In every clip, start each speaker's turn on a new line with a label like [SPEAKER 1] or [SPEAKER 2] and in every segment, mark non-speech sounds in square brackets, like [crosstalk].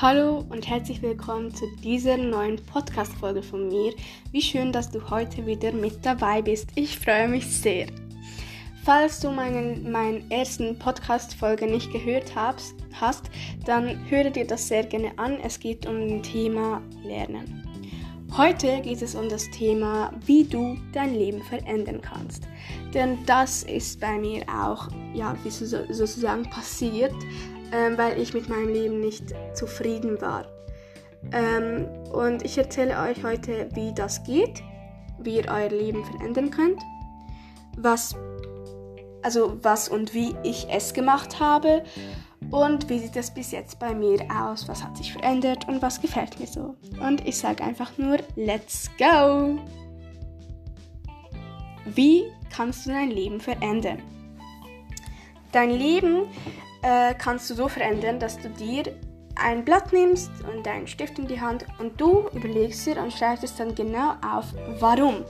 [SPEAKER 1] Hallo und herzlich willkommen zu dieser neuen Podcast-Folge von mir. Wie schön, dass du heute wieder mit dabei bist. Ich freue mich sehr. Falls du meinen, meinen ersten Podcast-Folge nicht gehört hast, hast, dann höre dir das sehr gerne an. Es geht um das Thema Lernen. Heute geht es um das Thema, wie du dein Leben verändern kannst. Denn das ist bei mir auch, ja, sozusagen passiert, ähm, weil ich mit meinem Leben nicht zufrieden war. Ähm, und ich erzähle euch heute, wie das geht, wie ihr euer Leben verändern könnt, was, also was und wie ich es gemacht habe und wie sieht es bis jetzt bei mir aus, was hat sich verändert und was gefällt mir so. Und ich sage einfach nur, let's go! Wie kannst du dein Leben verändern? Dein Leben äh, kannst du so verändern, dass du dir ein Blatt nimmst und einen Stift in die Hand und du überlegst dir und schreibst es dann genau auf, warum.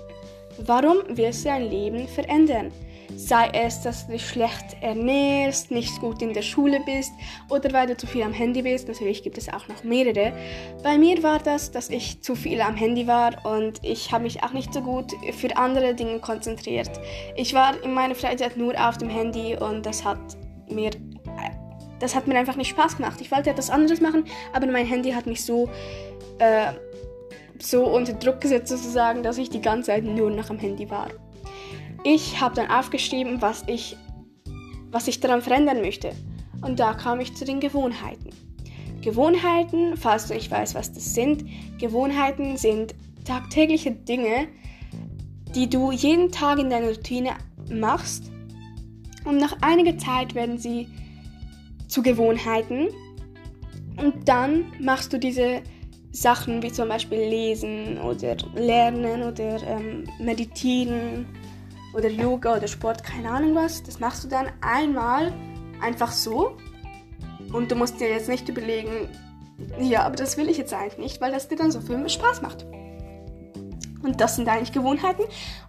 [SPEAKER 1] Warum willst du dein Leben verändern? Sei es, dass du dich schlecht ernährst, nicht gut in der Schule bist oder weil du zu viel am Handy bist. Natürlich gibt es auch noch mehrere. Bei mir war das, dass ich zu viel am Handy war und ich habe mich auch nicht so gut für andere Dinge konzentriert. Ich war in meiner Freizeit nur auf dem Handy und das hat mir das hat mir einfach nicht Spaß gemacht. Ich wollte etwas anderes machen, aber mein Handy hat mich so, äh, so unter Druck gesetzt sozusagen, dass ich die ganze Zeit nur noch am Handy war. Ich habe dann aufgeschrieben, was ich, was ich daran verändern möchte. Und da kam ich zu den Gewohnheiten. Gewohnheiten, falls du nicht weißt, was das sind, Gewohnheiten sind tagtägliche Dinge, die du jeden Tag in deiner Routine machst. Und nach einiger Zeit werden sie zu Gewohnheiten. Und dann machst du diese Sachen wie zum Beispiel lesen oder lernen oder ähm, meditieren oder Yoga oder Sport, keine Ahnung was. Das machst du dann einmal einfach so. Und du musst dir jetzt nicht überlegen, ja, aber das will ich jetzt eigentlich nicht, weil das dir dann so viel Spaß macht. Und das sind eigentlich Gewohnheiten.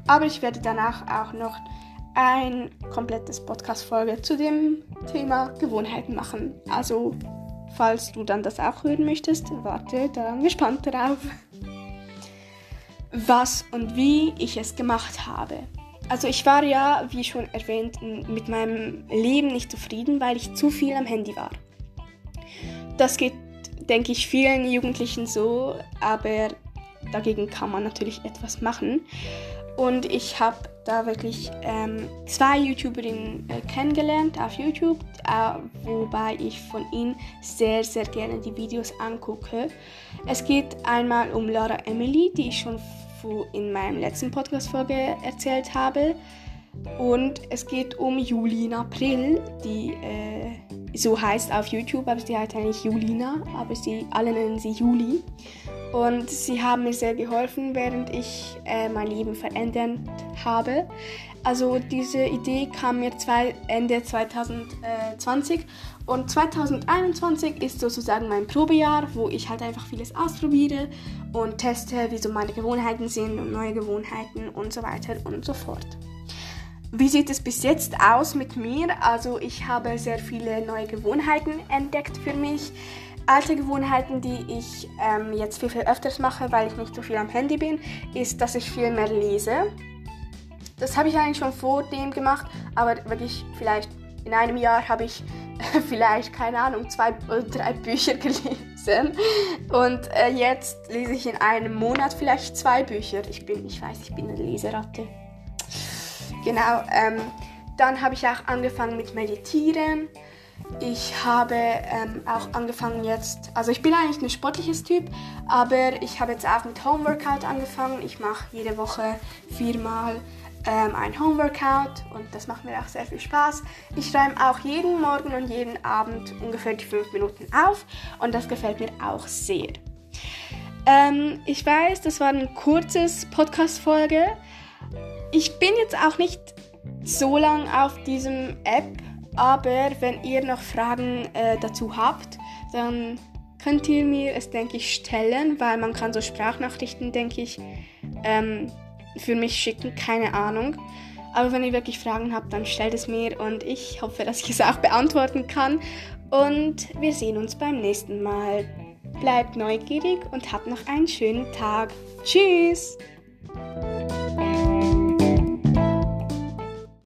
[SPEAKER 1] Aber ich werde danach auch noch ein komplettes Podcast-Folge zu dem Thema Gewohnheiten machen. Also, falls du dann das auch hören möchtest, warte dann gespannt darauf. Was und wie ich es gemacht habe. Also ich war ja, wie schon erwähnt, mit meinem Leben nicht zufrieden, weil ich zu viel am Handy war. Das geht, denke ich, vielen Jugendlichen so, aber dagegen kann man natürlich etwas machen. Und ich habe da wirklich ähm, zwei YouTuberinnen äh, kennengelernt auf YouTube, äh, wobei ich von ihnen sehr, sehr gerne die Videos angucke. Es geht einmal um Laura Emily, die ich schon in meinem letzten Podcast-Folge erzählt habe. Und es geht um Julina April, die äh, so heißt auf YouTube, aber sie heißt eigentlich Julina, aber sie alle nennen sie Juli. Und sie haben mir sehr geholfen, während ich äh, mein Leben verändert habe. Also diese Idee kam mir zwei, Ende 2020 und 2021 ist sozusagen mein Probejahr, wo ich halt einfach vieles ausprobiere und teste, wie so meine Gewohnheiten sind und neue Gewohnheiten und so weiter und so fort. Wie sieht es bis jetzt aus mit mir? Also ich habe sehr viele neue Gewohnheiten entdeckt für mich alte Gewohnheiten, die ich ähm, jetzt viel, viel öfters mache, weil ich nicht so viel am Handy bin, ist, dass ich viel mehr lese. Das habe ich eigentlich schon vor dem gemacht, aber wirklich vielleicht in einem Jahr habe ich [laughs] vielleicht, keine Ahnung, zwei oder drei Bücher [laughs] gelesen. Und äh, jetzt lese ich in einem Monat vielleicht zwei Bücher. Ich bin, ich weiß, ich bin eine Leseratte. Genau. Ähm, dann habe ich auch angefangen mit Meditieren. Ich habe ähm, auch angefangen jetzt, also ich bin eigentlich ein sportliches Typ, aber ich habe jetzt auch mit Homeworkout angefangen. Ich mache jede Woche viermal ähm, ein Homeworkout und das macht mir auch sehr viel Spaß. Ich schreibe auch jeden Morgen und jeden Abend ungefähr die fünf Minuten auf und das gefällt mir auch sehr. Ähm, ich weiß, das war ein kurzes Podcast-Folge. Ich bin jetzt auch nicht so lang auf diesem App aber wenn ihr noch Fragen äh, dazu habt, dann könnt ihr mir es, denke ich, stellen, weil man kann so Sprachnachrichten, denke ich, ähm, für mich schicken, keine Ahnung. Aber wenn ihr wirklich Fragen habt, dann stellt es mir und ich hoffe, dass ich es auch beantworten kann. Und wir sehen uns beim nächsten Mal. bleibt neugierig und habt noch einen schönen Tag. Tschüss!